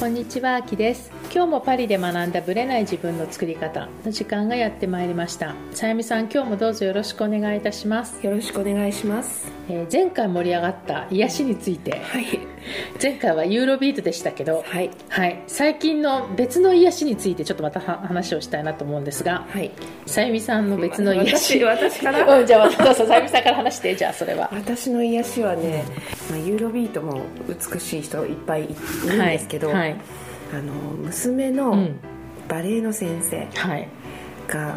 こんにちは、あきです。今日もパリで学んだブレない自分の作り方の時間がやってまいりました。さゆみさん、今日もどうぞよろしくお願いいたします。よろしくお願いします。えー前回盛り上がった癒しについて、はい。前回はユーロビートでしたけど、はい。はい、最近の別の癒しについてちょっとまたは話をしたいなと思うんですが、はい。さゆみさんの別の癒し。私私から？うん、じゃあ、どうぞさゆみさんから話して、じゃあそれは。私の癒しはね、まあ、ユーロビートも美しい人いっぱいいるんですけど、はい。はいあの娘のうんバレエの先生はい。が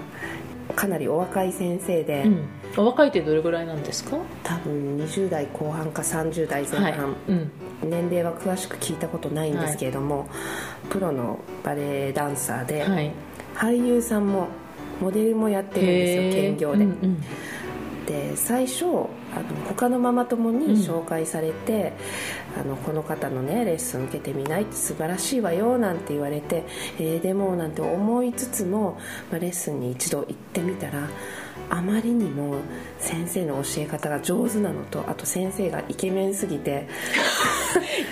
かなりお若い先生で、うん。お若いってどれぐらいなんですか？多分20代後半か30代前はい半、。うん。年齢は詳しく聞いたことないんですけれども、プロのバレエダンサーで、はい。俳優さんもモデルもやってるんですよ兼業で、うんうんで最初あの他のママ友に紹介されて、あのこの方のねレッスン受けてみないって素晴らしいわよなんて言われて、えーでもなんて思いつつも、まあ、レッスンに一度行ってみたらあまりにも先生の教え方が上手なのとあと先生がイケメンすぎて。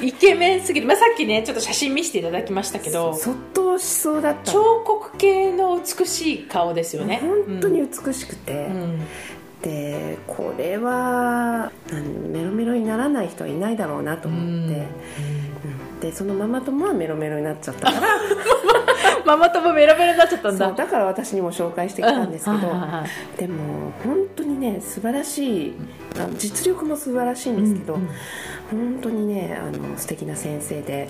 イケメンすぎる、まあ、さっきねちょっと写真見せていただきましたけどそっとしそうだったの。彫刻系の美しい顔ですよね。本当に美しくて、うんでこれはメロメロにならない人はいないだろうなと思って、うんでそのママ友はメロメロになっちゃったから。ママ友メロメロになっちゃったんだ。そうだから私にも紹介してきたんですけど、うんはいはいは。いでも本当にね素晴らしい実力も素晴らしいんですけど、うんうん。本当にねあの素敵な先生で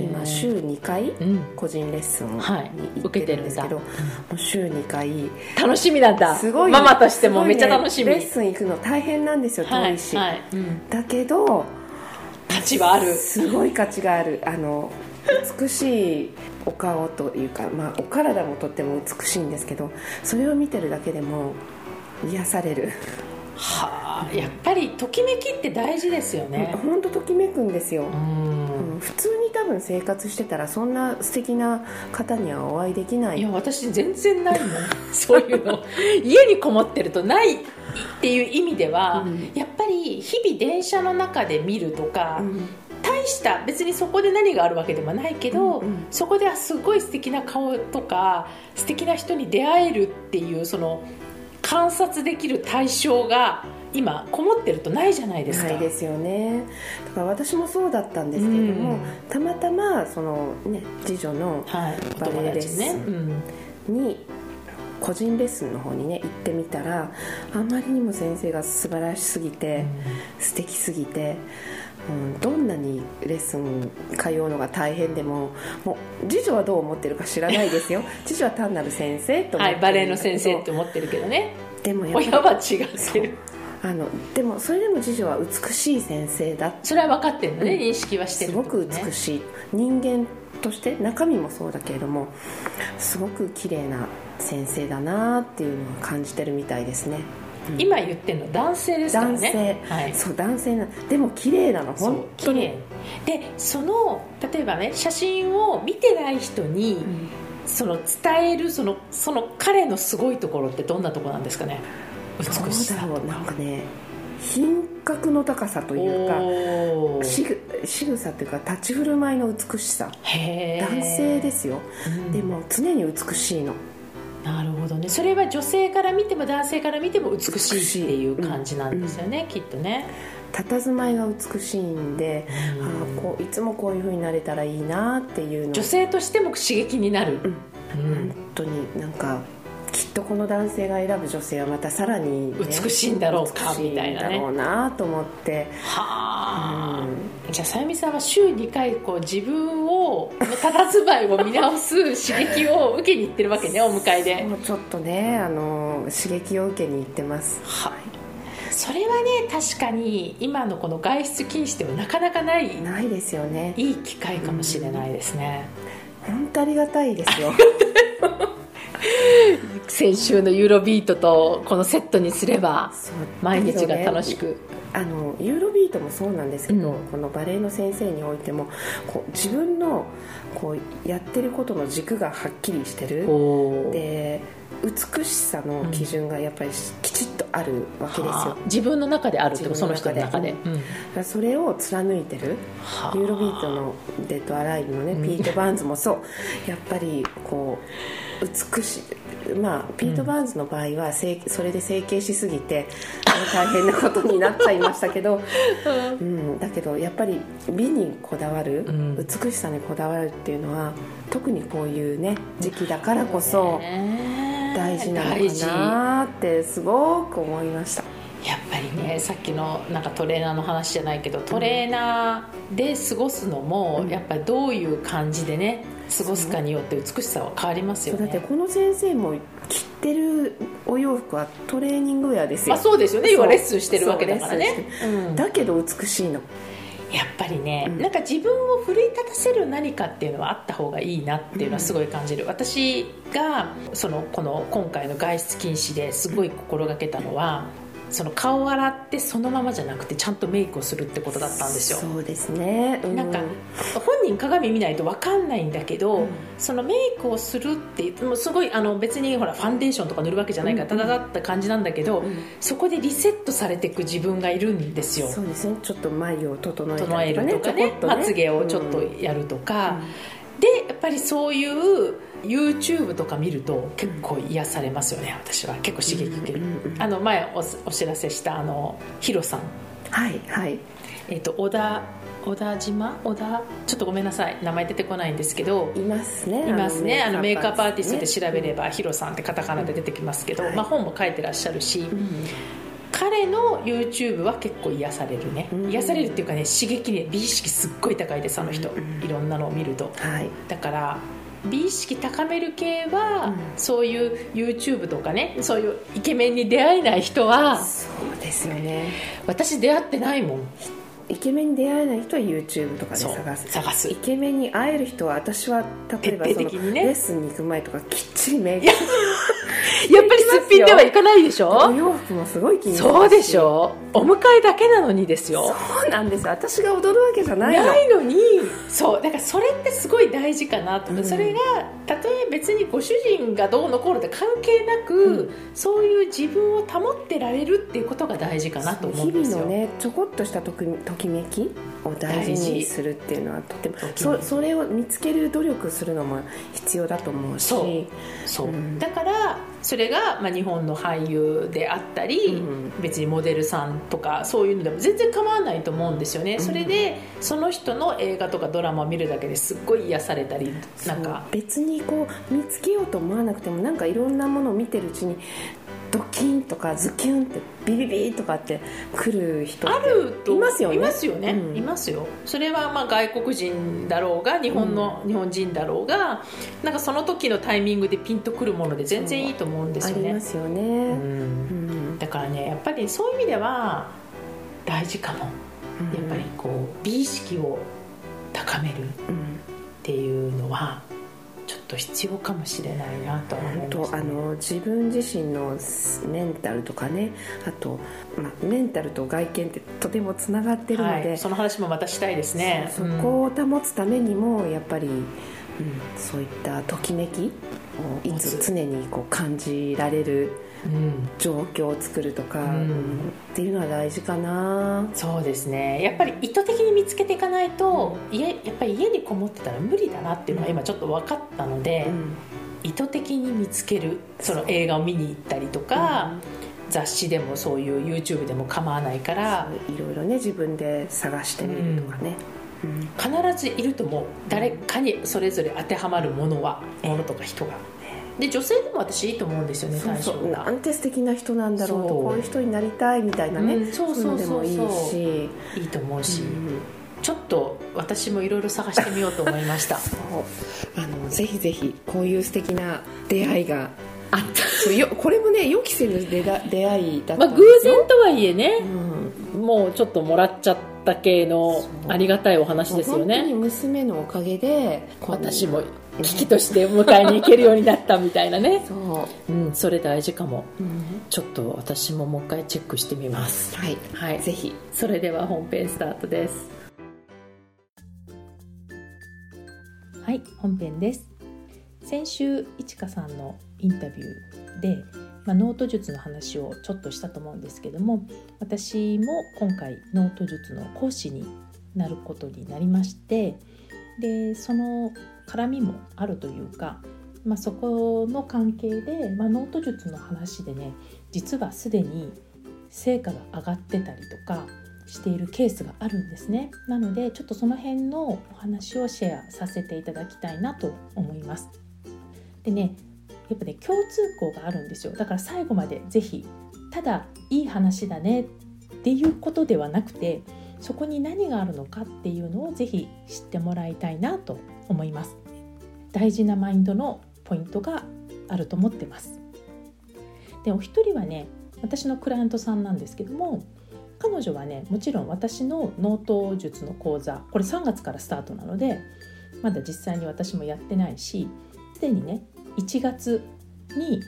今週2回うん。個人レッスンにはい行ってるんですけど、受けてもう週2回。楽しみなんだ。すごいママとしてもめっちゃ楽しみ、レッスン行くの大変なんですよ遠いし、はいはい。うん。だけど価値はある。すごい価値がある。あの美しいお顔というか、まあ、お体もとっても美しいんですけどそれを見てるだけでも癒される。はあやっぱりときめきって大事ですよね。本当ときめくんですよ、うん。うん普通に多分生活してたらそんな素敵な方にはお会いできない。いや私全然ないもん。そういうの。家にこもってるとないっていう意味では、うん。やっぱり日々電車の中で見るとか、うん。大した別にそこで何があるわけでもないけど、うんうん。そこではすごい素敵な顔とか素敵な人に出会えるっていうその観察できる対象が今こもってるとないじゃないですか。ないですよね。だから私もそうだったんですけれども、うん。たまたまそのね次女のバレエレッス、うん。に個人レッスンの方にね行ってみたらあまりにも先生が素晴らしすぎて、素敵すぎて、うん、どんなにレッスン通うのが大変でももう次女はどう思ってるか知らないですよ。次女は単なる先生と思ってはいバレエの先生って思ってるけどね。でもやっぱり親は違ってるあのでもそれでも次女は美しい先生だ。それは分かってるのね、うん。認識はしてるすごく美いしい。人間として中身もそうだけれどもすごく綺麗な先生だなっていうのを感じてるみたいですね、うん今言ってるの男性ですから男性、ねはい。そう男性なでも綺麗なのそう本当に。でその例えばね写真を見てない人に、ん。その伝えるそのその彼のすごいところってどんなところなんですかね？美しさどうんかね品格の高さというかしぐ仕草というか立ち振る舞いの美しさ。男性ですよ、うん。でも常に美しいのなるほどね。それは女性から見ても男性から見ても美しいっていう感じなんですよね、きっとね。佇まいが美しいんで、ああこういつもこういう風になれたらいいなっていうの。女性としても刺激になる、うん。本当になんかきっとこの男性が選ぶ女性はまたさらにね、美しいんだろうかみたいなね。だろうなと思って、はあ、うじゃあさゆみさんは週2回こう自分を佇まいを見直す刺激を受けに行ってるわけねお迎えで。もうちょっとねあの刺激を受けに行ってます。はい。それはね確かに今のこの外出禁止ではなかなかないないですよね。いい機会かもしれないですね、本当ありがたいですよ 先週のユーロビートとこのセットにすれば毎日が楽しく、あのユーロビートもそうなんですけど、うん。このバレエの先生においてもこう自分のこうやってることの軸がはっきりしてる。で美しさの基準がやっぱりきちっとあるわけですよ。はあ、自分の中であるってことその人の中で、自うん。それを貫いてる。はあ。ユーロビートのデッド・アライブのね、うん。ピート・バーンズもそう。やっぱりこう美しいまあピート・バーンズの場合は整それで整形しすぎて大変なことになっちゃいましたけど、うん、だけどやっぱり美にこだわる、うん。美しさにこだわるっていうのは特にこういうね時期だからこそね大事なの大事かなってすごく思いました。やっぱりねさっきのなんかトレーナーの話じゃないけどトレーナーで過ごすのも、うん。やっぱりどういう感じでね過ごすかによって美しさは変わりますよそうだってね。この先生も着てるお洋服はトレーニングウェアですよ、まあ、そうですよね。要はレッスンしてるわけだからね。そうん。だけど美しいの。やっぱりね、うん。なんか自分を奮い立たせる何かっていうのはあった方がいいなっていうのはすごい感じる、私がそのこの今回の外出禁止ですごい心がけたのはその顔を洗ってそのままじゃなくてちゃんとメイクをするってことだったんですよ。そうですね、うなんか本人鏡見ないと分かんないんだけど、うん。そのメイクをするってもうすごいあの別にほらファンデーションとか塗るわけじゃないからうん。ただだった感じなんだけど、うん。そこでリセットされていく自分がいるんですよ。そうですねちょっと眉を整えたりとか整えるとかねちょこっとまつげをちょっとやるとか、でやっぱりそういう YouTube とか見ると結構癒されますよね私は。結構刺激受ける、あの前おお知らせしたあのヒロさん。はいはい。えっ、と小田小田島？小田？ちょっとごめんなさい名前出てこないんですけど。いますねいますね。あのメイクアップアーティストで調べれば、ばヒロさんってカタカナで出てきますけど、はいまあ、本も書いてらっしゃるし、うん彼の YouTube は結構癒されるね、うん。癒されるっていうかね刺激ね美意識すっごい高いですあの人、うん。いろんなのを見ると。はい。だから美意識高める系は、うん。そういう YouTube とかねそういうイケメンに出会えない人はそうですよね。私出会ってないもんイケメンに出会えない人は YouTube とかで探す。探す。イケメンに会える人は私は例えば徹そのレッスンに行く前とかきっちりメイク。やっぱりすっぴんではいかないでしおょ洋服もすごい気にそうでしょ？お迎えだけなのにですよ。そうなんですよ。私が踊るわけじゃないの。ないのに。そうだからそれってすごい大事かなと。思う、うん。それがたとえ別にご主人がどうのこうのって関係なく、うん。そういう自分を保ってられるっていうことが大事かなと思うんですよ。日々のねちょこっとしたときときめきを大事にするっていうのはとてもそそれを見つける努力するのも必要だと思うし。そう。そう、うん。だからそれが、まあ、日本の俳優であったり、うん別にモデルさんとかそういうのでも全然構わないと思うんですよね、うん。それでその人の映画とかドラマを見るだけですっごい癒されたりなんか。別にこう見つけようと思わなくてもなんかいろんなものを見てるうちにドキンとかズキュンってビビビとかって来る人るといますよね。いますよね、うん。いますよ。それはまあ外国人だろうが日本の、日本人だろうがなんかその時のタイミングでピンとくるもので全然いいと思うんですあよね。りますよね、うん。うん。だからねやっぱりそういう意味では大事かも。やっぱりこう美意識を高めるっうん。ていうのはと必要かもしれないなと思いました、とあの自分自身のメンタルとかねあと、まあ、メンタルと外見ってとてもつながってるので、はい、その話もまたしたいですね。そそこを保つためにもやっぱり、うん、そういったときめきをいつ常にこう感じられるうん。状況を作るとか、うん。うんっていうのは大事かな。そうですね。やっぱり意図的に見つけていかないと、家やっぱり家にこもってたら無理だなっていうのは今ちょっと分かったので、うん。意図的に見つけるその映画を見に行ったりとか、雑誌でもそういう YouTube でも構わないからいろいろね自分で探してみるとかね、うん必ずいると思う誰かにそれぞれ当てはまるものはものとか人が。で女性でも私いいと思うんですよねそうそなんて素敵な人なんだろうとこういう人になりたいみたいなね、うんそうそうそうそう。いのでもいいし、いいと思うし、うん。ちょっと私もいろいろ探してみようと思いました。あのぜひぜひこういう素敵な出会いがあった。よこれもね予期せぬ出だ出会いだったまあ偶んですよ、然とはいえねう、ん。もうちょっともらっちゃっった系のありがたいお話ですよ本当にね娘のおかげで私も危機として迎えに行けるようになったみたいなね、そう、うん、それ大事かも。うん。ちょっと私ももう一回チェックしてみます。はい。はい。ぜひ。それでは本編スタートです。はい本編です。先週いちかさんのインタビューで、まあ、ノート術の話をちょっとしたと思うんですけども私も今回ノート術の講師になることになりましてでその絡みもあるというか、まあ、そこの関係で、まあ、ノート術の話でね実はすでに成果が上がってたりとかしているケースがあるんですね。なのでちょっとその辺のお話をシェアさせていただきたいなと思います。でねやっぱね共通項があるんですよ。だから最後までぜひただいい話だねっていうことではなくてそこに何があるのかっていうのをぜひ知ってもらいたいなと思います。大事なマインドのポイントがあると思ってます。でお一人はね私のクライアントさんなんですけども彼女はねもちろん私のノート術の講座これ3月からスタートなのでまだ実際に私もやってないしすでにね1月に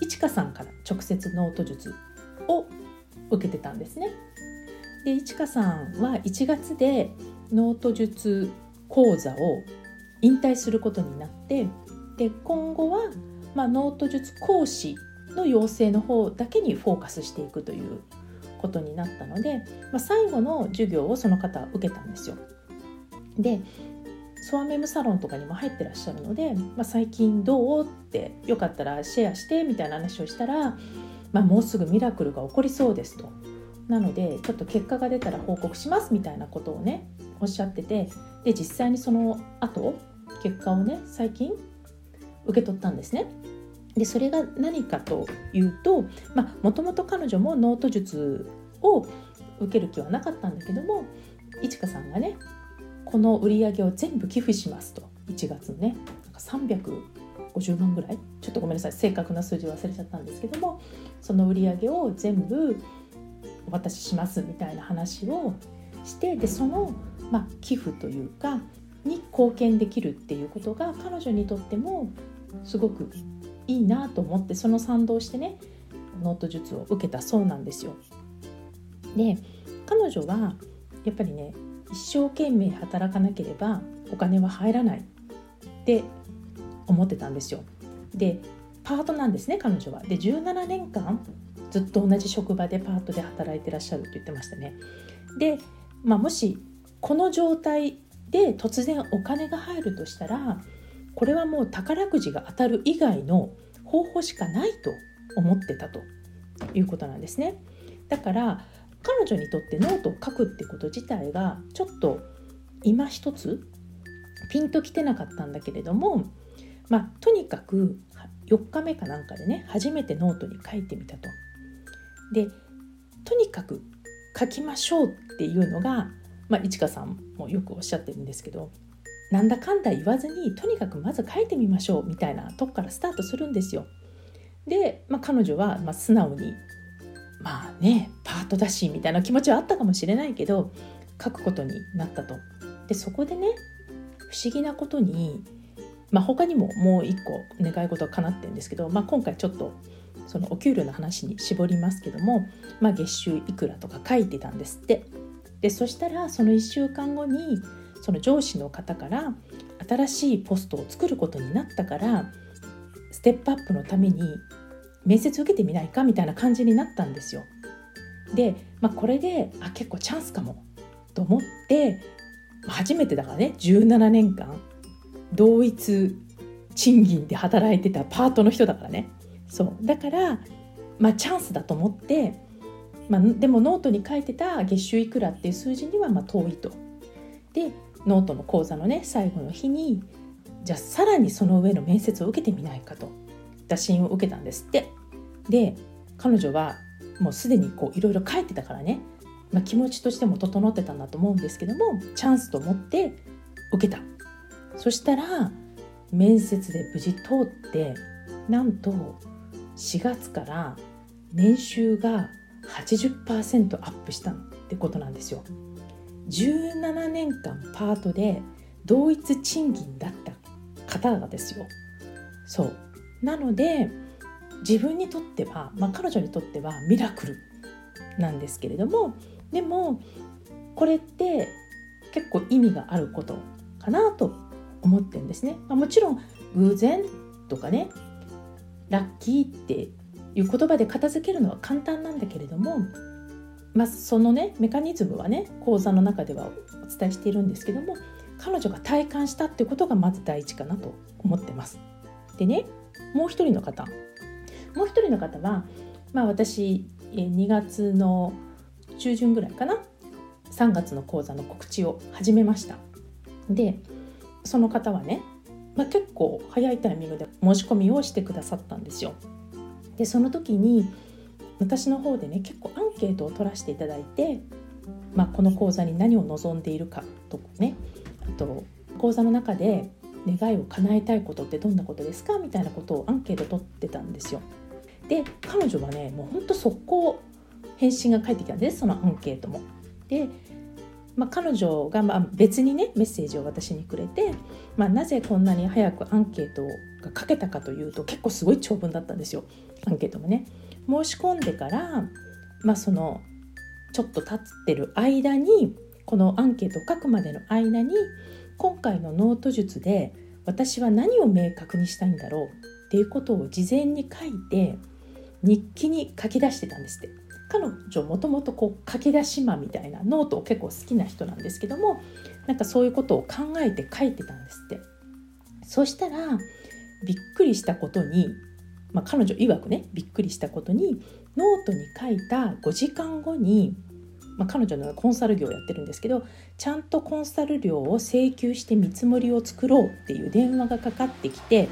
いちかさんから直接ノート術を受けてたんですね。でいちかさんは1月でノート術講座を引退することになってで今後は、まあ、ノート術講師の養成の方だけにフォーカスしていくということになったので、まあ、最後の授業をその方は受けたんですよ。でソアメムサロンとかにも入ってらっしゃるので、まあ、最近どうってよかったらシェアしてみたいな話をしたら、まあ、もうすぐミラクルが起こりそうですと。なのでちょっと結果が出たら報告しますみたいなことをねおっしゃっててで実際にその後結果をね最近受け取ったんですね。でそれが何かというともともと彼女もノート術を受ける気はなかったんだけどもいちかさんがねこの売り上げを全部寄付しますと。1月のねなんか350万ぐらい。ちょっとごめんなさい。正確な数字忘れちゃったんですけども。その売り上げを全部お渡ししますみたいな話をしてでその、まあ、寄付というかに貢献できるっていうことが彼女にとってもすごくいいなと思ってその賛同してねノート術を受けたそうなんですよ。で彼女はやっぱりね一生懸命働かなければお金は入らないって思ってたんですよ。でパートなんですね彼女は。で17年間ずっと同じ職場でパートで働いてらっしゃると言ってましたね。で、まあ、もしこの状態で突然お金が入るとしたらこれはもう宝くじが当たる以外の方法しかないと思ってたということなんですね。だから彼女にとってノートを書くってこと自体がちょっと今一つピンときてなかったんだけれども、まあ、とにかく4日目かなんかでね初めてノートに書いてみたと。でとにかく書きましょうっていうのが、まあ、いちかさんもよくおっしゃってるんですけどなんだかんだ言わずにとにかくまず書いてみましょうみたいなとこからスタートするんですよ。で、まあ、彼女はま素直にまあねパートだしみたいな気持ちはあったかもしれないけど書くことになったと。でそこでね不思議なことに、まあ、他にももう一個願い事は叶ってるんですけど、まあ、今回ちょっとそのお給料の話に絞りますけども、まあ、月収いくらとか書いてたんですってでそしたらその1週間後にその上司の方から新しいポストを作ることになったからステップアップのために面接受けてみないかみたいな感じになったんですよ。で、まあ、これであ結構チャンスかもと思って初めてだからね17年間同一賃金で働いてたパートの人だからねそうだから、まあ、チャンスだと思って、まあ、でもノートに書いてた月収いくらっていう数字にはまあ遠いと。でノートの講座のね最後の日にじゃあさらにその上の面接を受けてみないかと打診を受けたんですって。で彼女はもうすでにこういろいろ書いてたからね、まあ、気持ちとしても整ってたんだと思うんですけどもチャンスと思って受けた。そしたら面接で無事通ってなんと4月から年収が80%アップしたってことなんですよ。17年間パートで同一賃金だった方がですよ。そう。なので自分にとっては、まあ、彼女にとってはミラクルなんですけれどもでもこれって結構意味があることかなと思ってるんですね、まあ、もちろん偶然とかねラッキーっていう言葉で片付けるのは簡単なんだけれども、まあ、そのねメカニズムはね講座の中ではお伝えしているんですけども彼女が体感したってことがまず第一かなと思ってます。でねもう一人の方。もう一人の方は、まあ、私2月の中旬ぐらいかな。3月の講座の告知を始めました。でその方はね、まあ、結構早いタイミングで申し込みをしてくださったんですよ。でその時に私の方でね結構アンケートを取らせていただいて、まあ、この講座に何を望んでいるかとかねあと講座の中で願いを叶えたいことってどんなことですか？みたいなことをアンケート取ってたんですよで彼女はねもうほんと速攻返信が返ってきたんですそのアンケートも。で、まあ、彼女がまあ別にねメッセージを私にくれて、まあ、なぜこんなに早くアンケートが書けたかというと結構すごい長文だったんですよアンケートもね。申し込んでから、まあ、そのちょっと経ってる間にこのアンケートを書くまでの間に今回のノート術で私は何を明確にしたいんだろうっていうことを事前に書いて日記に書き出してたんですって。彼女もともとこう書き出し間みたいなノートを結構好きな人なんですけどもなんかそういうことを考えて書いてたんですって。そしたらびっくりしたことに、まあ、彼女曰くねびっくりしたことにノートに書いた5時間後に、まあ、彼女のコンサル業をやってるんですけどちゃんとコンサル料を請求して見積もりを作ろうっていう電話がかかってきて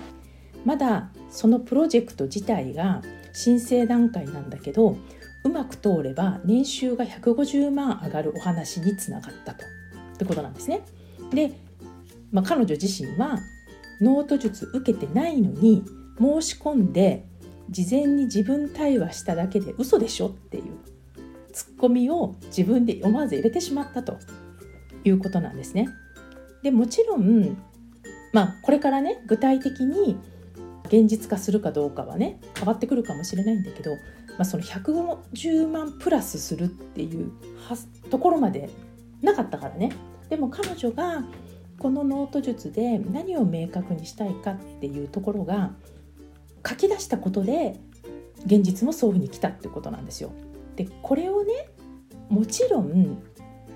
まだそのプロジェクト自体が申請段階なんだけどうまく通れば年収が150万上がるお話につながったとってことなんですね。で、まあ、彼女自身はノート術受けてないのに申し込んで事前に自分対話しただけで嘘でしょっていうツッコミを自分で思わず入れてしまったということなんですね。でもちろん、まあ、これからね具体的に現実化するかどうかはね変わってくるかもしれないんだけど、まあ、その150万プラスするっていうところまでなかったからねでも彼女がこのノート術で何を明確にしたいかっていうところが書き出したことで現実もそういうふうに来たってことなんですよ。でこれをねもちろん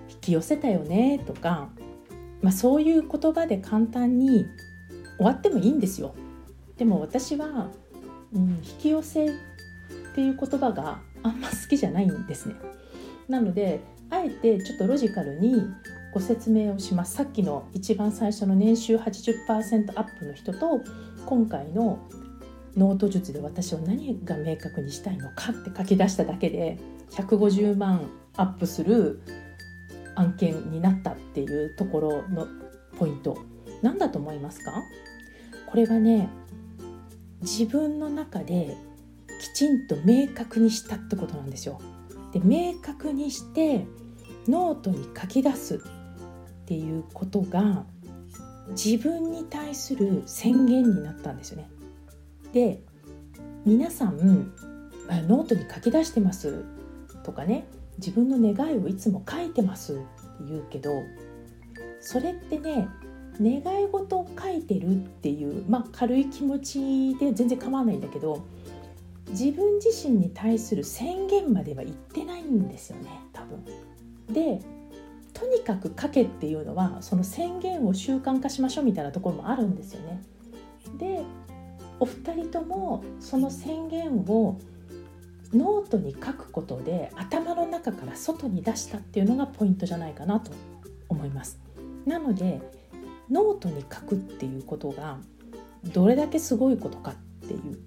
引き寄せたよねとか、まあ、そういう言葉で簡単に終わってもいいんですよ。でも私は、うん、引き寄せっていう言葉があんま好きじゃないんですね。なのであえてちょっとロジカルにご説明をしますさっきの一番最初の年収80%アップの人と今回のノート術で私は何が明確にしたいのかって書き出しただけで150万アップする案件になったっていうところのポイント何だと思いますか？これはね自分の中できちんと明確にしたってことなんですよ。で明確にしてノートに書き出すっていうことが自分に対する宣言になったんですよね。で皆さんノートに書き出してますとかね自分の願いをいつも書いてますって言うけどそれってね願い事を書いてるっていうまあ軽い気持ちで全然構わないんだけど自分自身に対する宣言までは言ってないんですよね多分。でとにかく書けっていうのはその宣言を習慣化しましょうみたいなところもあるんですよね。お二人ともその宣言をノートに書くことで頭の中から外に出したっていうのがポイントじゃないかなと思います。なのでノートに書くっていうことがどれだけすごいことかっていう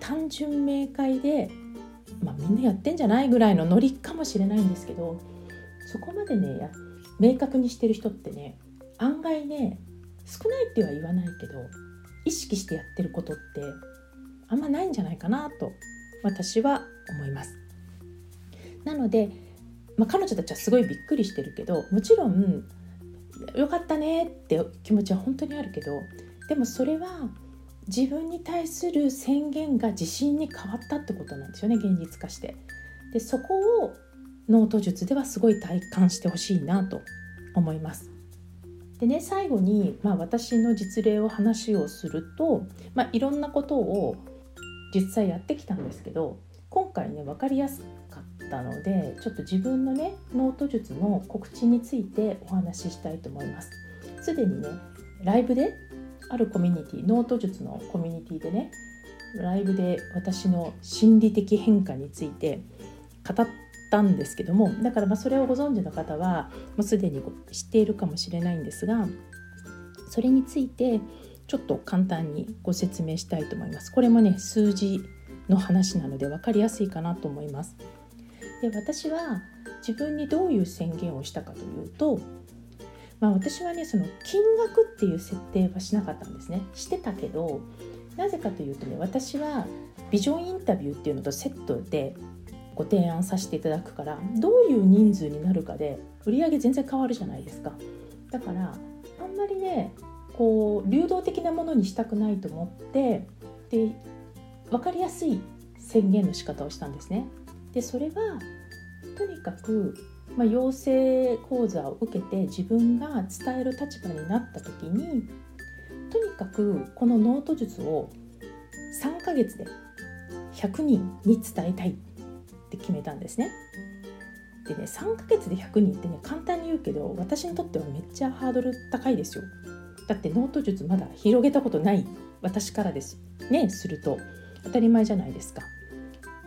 単純明快で、まあ、みんなやってんじゃないぐらいのノリかもしれないんですけどそこまでね明確にしてる人ってね案外ね少ないっては言わないけど意識してやってることってあんまないんじゃないかなと私は思います。なのでまあ、彼女たちはすごいびっくりしてるけどもちろんよかったねって気持ちは本当にあるけどでもそれは自分に対する宣言が自信に変わったってことなんですよね現実化してでそこをノート術ではすごい体感してほしいなと思いますでね最後に、まあ、私の実例を話をすると、まあ、いろんなことを実際やってきたんですけど今回ね分かりやすかったのでちょっと自分のねノート術の告知についてお話ししたいと思います。すでにねライブであるコミュニティノート術のコミュニティでねライブで私の心理的変化について語ったんですけどもだからまそれをご存知の方はもうすでに知っているかもしれないんですがそれについてちょっと簡単にご説明したいと思います。これもね数字の話なので分かりやすいかなと思います。で私は自分にどういう宣言をしたかというと、まあ、私はねその金額っていう設定はしなかったんですねしてたけどなぜかというとね私はビジョンインタビューっていうのとセットでご提案させていただくからどういう人数になるかで売り上げ全然変わるじゃないですかだからあんまりねこう流動的なものにしたくないと思ってで分かりやすい宣言の仕方をしたんですね。でそれはとにかく、まあ、養成講座を受けて自分が伝える立場になった時にとにかくこのノート術を3ヶ月で100人に伝えたいって決めたんですね。でね3ヶ月で100人ってね簡単に言うけど私にとってはめっちゃハードル高いですよ。だってノート術まだ広げたことない私からですねすると当たり前じゃないですか。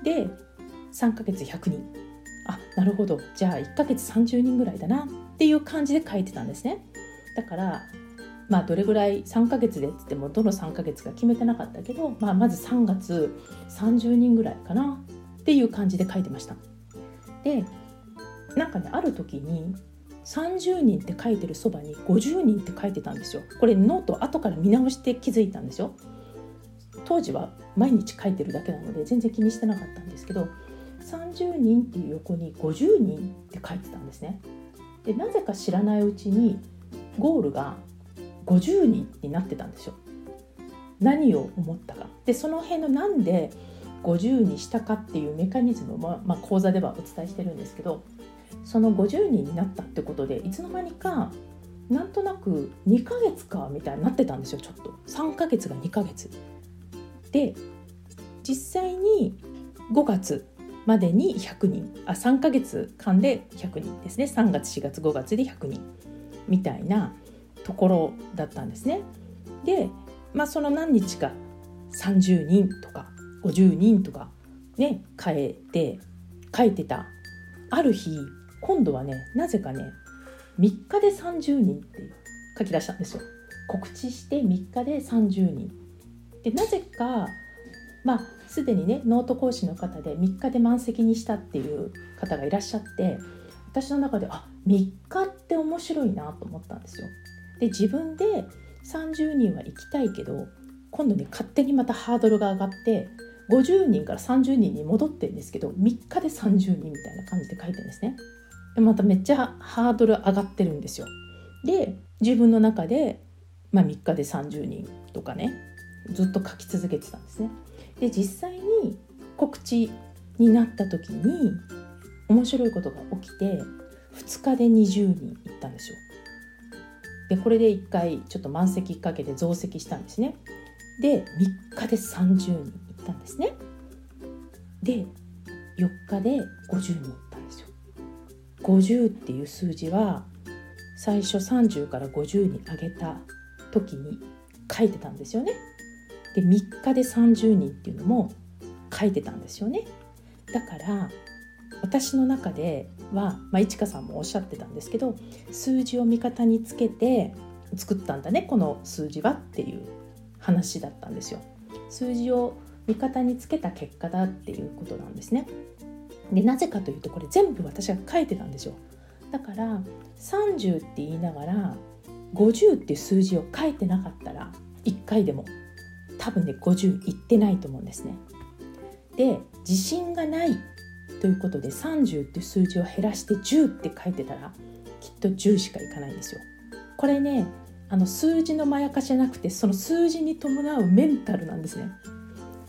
で3ヶ月100人あなるほどじゃあ1ヶ月30人ぐらいだなっていう感じで書いてたんですね。だからまあどれぐらい3ヶ月でっつってもどの3ヶ月か決めてなかったけど、まあ、まず3月30人ぐらいかなっていう感じで書いてました。でなんかねある時に30人って書いてるそばに50人って書いてたんですよ。これノート後から見直して気づいたんですよ。当時は毎日書いてるだけなので全然気にしてなかったんですけど30人っていう横に50人って書いてたんですね。でなぜか知らないうちにゴールが50人になってたんですよ。何を思ったか。でその辺のなんで50にしたかっていうメカニズムも、まあ、講座ではお伝えしてるんですけどその50人になったってことでいつの間にかなんとなく2ヶ月かみたいになってたんですよちょっと。3ヶ月が2ヶ月。で実際に5月までに100人。あ3ヶ月間で100人ですね。3月4月5月で100人。みたいなところだったんですね。でまあその何日か30人とか50人とかね変えて書いてた。ある日今度はねなぜかね3日で30人って書き出したんですよ。告知して3日で30人。でなぜかまあすでにねノート講師の方で3日で満席にしたっていう方がいらっしゃって私の中であ3日って面白いなと思ったんですよ。で自分で30人は行きたいけど今度ね勝手にまたハードルが上がって50人から30人に戻ってるんですけど3日で30人みたいな感じで書いてるんですね。でまためっちゃハードル上がってるんですよ。で自分の中で、まあ、3日で30人とかねずっと書き続けてたんですね。で実際に告知になった時に面白いことが起きて2日で20人行ったんですよ。でこれで1回ちょっと満席かけて増席したんですね。で3日で30人。たんですね。で4日で50人行ったんですよ。50っていう数字は最初30から50に上げた時に書いてたんですよね。で3日で30人っていうのも書いてたんですよね。だから私の中では、まあ、いちかさんもおっしゃってたんですけど数字を味方につけて作ったんだねこの数字はっていう話だったんですよ。数字を味方につけた結果だっていうことなんですねでなぜかというとこれ全部私が書いてたんですよだから30って言いながら50っていう数字を書いてなかったら1回でも多分ね50いってないと思うんですねで自信がないということで30っていう数字を減らして10って書いてたらきっと10しかいかないんですよ。これねあの数字のまやかしじゃなくてその数字に伴うメンタルなんですね。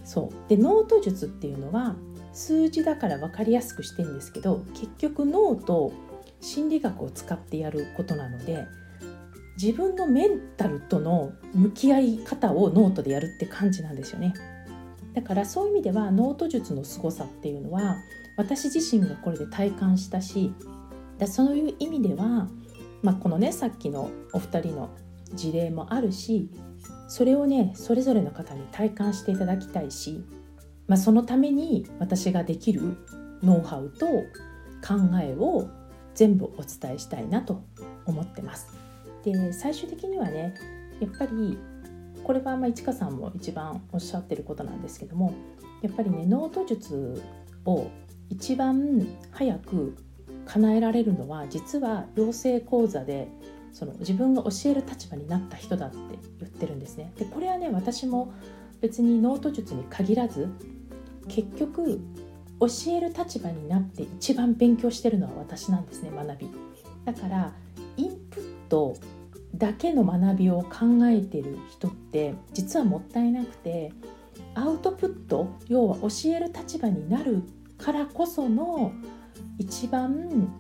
そうでノート術っていうのは数字だから分かりやすくしてんですけど結局脳と心理学を使ってやることなので自分のメンタルとの向き合い方をノートでやるって感じなんですよね。だからそういう意味ではノート術の凄さっていうのは私自身がこれで体感したしだそういう意味では、まあ、このねさっきのお二人の事例もあるしそれをねそれぞれの方に体感していただきたいし、まあ、そのために私ができるノウハウと考えを全部お伝えしたいなと思ってます。で最終的にはねやっぱりこれはまあ市川さんも一番おっしゃってることなんですけどもやっぱりねノート術を一番早く叶えられるのは実は養成講座でその自分が教える立場になった人だって言ってるんですね。でこれはね私も別にノート術に限らず結局教える立場になって一番勉強してるのは私なんですね学び。だからインプットだけの学びを考えてる人って実はもったいなくてアウトプット要は教える立場になるからこその一番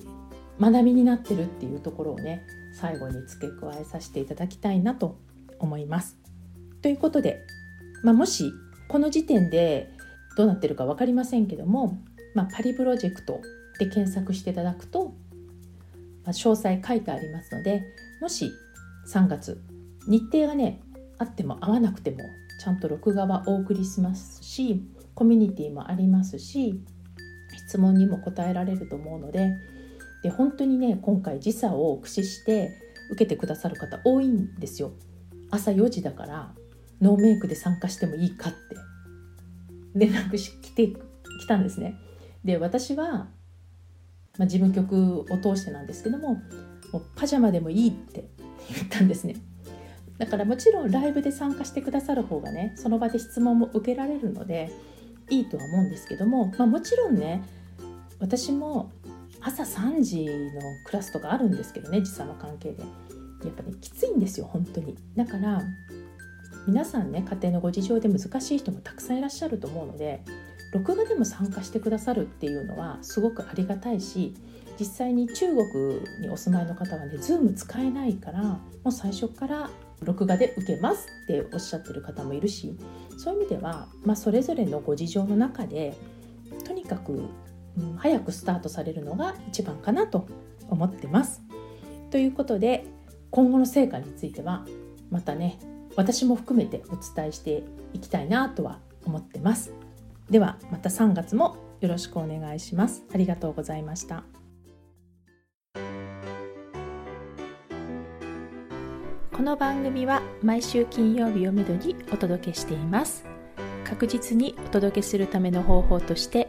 学びになってるっていうところをね最後に付け加えさせていただきたいなと思います。ということで、まあ、もしこの時点でどうなってるか分かりませんけども、まあ、パリプロジェクトで検索していただくと、まあ、詳細書いてありますのでもし3月日程がねあっても合わなくてもちゃんと録画はお送りしますしコミュニティもありますし質問にも答えられると思うのでで本当にね今回時差を駆使して受けてくださる方多いんですよ。朝4時だからノーメイクで参加してもいいかって。連絡し来て来たんですね。で私は、まあ、事務局を通してなんですけどももうパジャマでもいいって言ったんですね。だからもちろんライブで参加してくださる方がねその場で質問も受けられるのでいいとは思うんですけども、まあ、もちろんね私も朝3時のクラスとかあるんですけどね時差の関係で。やっぱねきついんですよ本当に。だから皆さんね家庭のご事情で難しい人もたくさんいらっしゃると思うので録画でも参加してくださるっていうのはすごくありがたいし実際に中国にお住まいの方はね Zoom 使えないからもう最初から録画で受けますっておっしゃってる方もいるしそういう意味では、まあ、それぞれのご事情の中でとにかく、早くスタートされるのが一番かなと思ってます。ということで今後の成果についてはまたね私も含めてお伝えしていきたいなとは思ってます。ではまた3月もよろしくお願いします。ありがとうございました。この番組は毎週金曜日をめどにお届けしています確実にお届けするための方法として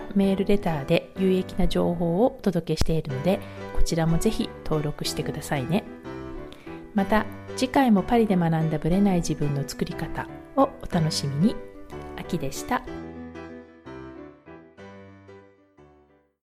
メールレターで有益な情報をお届けしているので、こちらもぜひ登録してくださいね。また、次回もパリで学んだブレない自分の作り方をお楽しみに。秋でした。